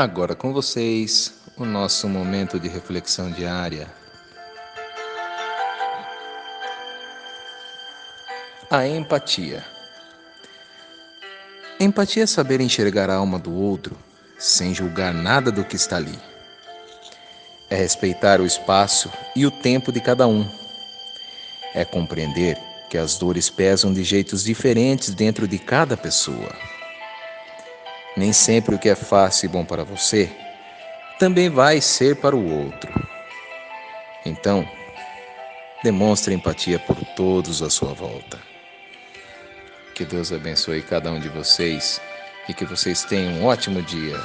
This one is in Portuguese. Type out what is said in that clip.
Agora com vocês, o nosso momento de reflexão diária. A empatia. Empatia é saber enxergar a alma do outro sem julgar nada do que está ali. É respeitar o espaço e o tempo de cada um. É compreender que as dores pesam de jeitos diferentes dentro de cada pessoa. Nem sempre o que é fácil e bom para você também vai ser para o outro. Então, demonstre empatia por todos à sua volta. Que Deus abençoe cada um de vocês e que vocês tenham um ótimo dia.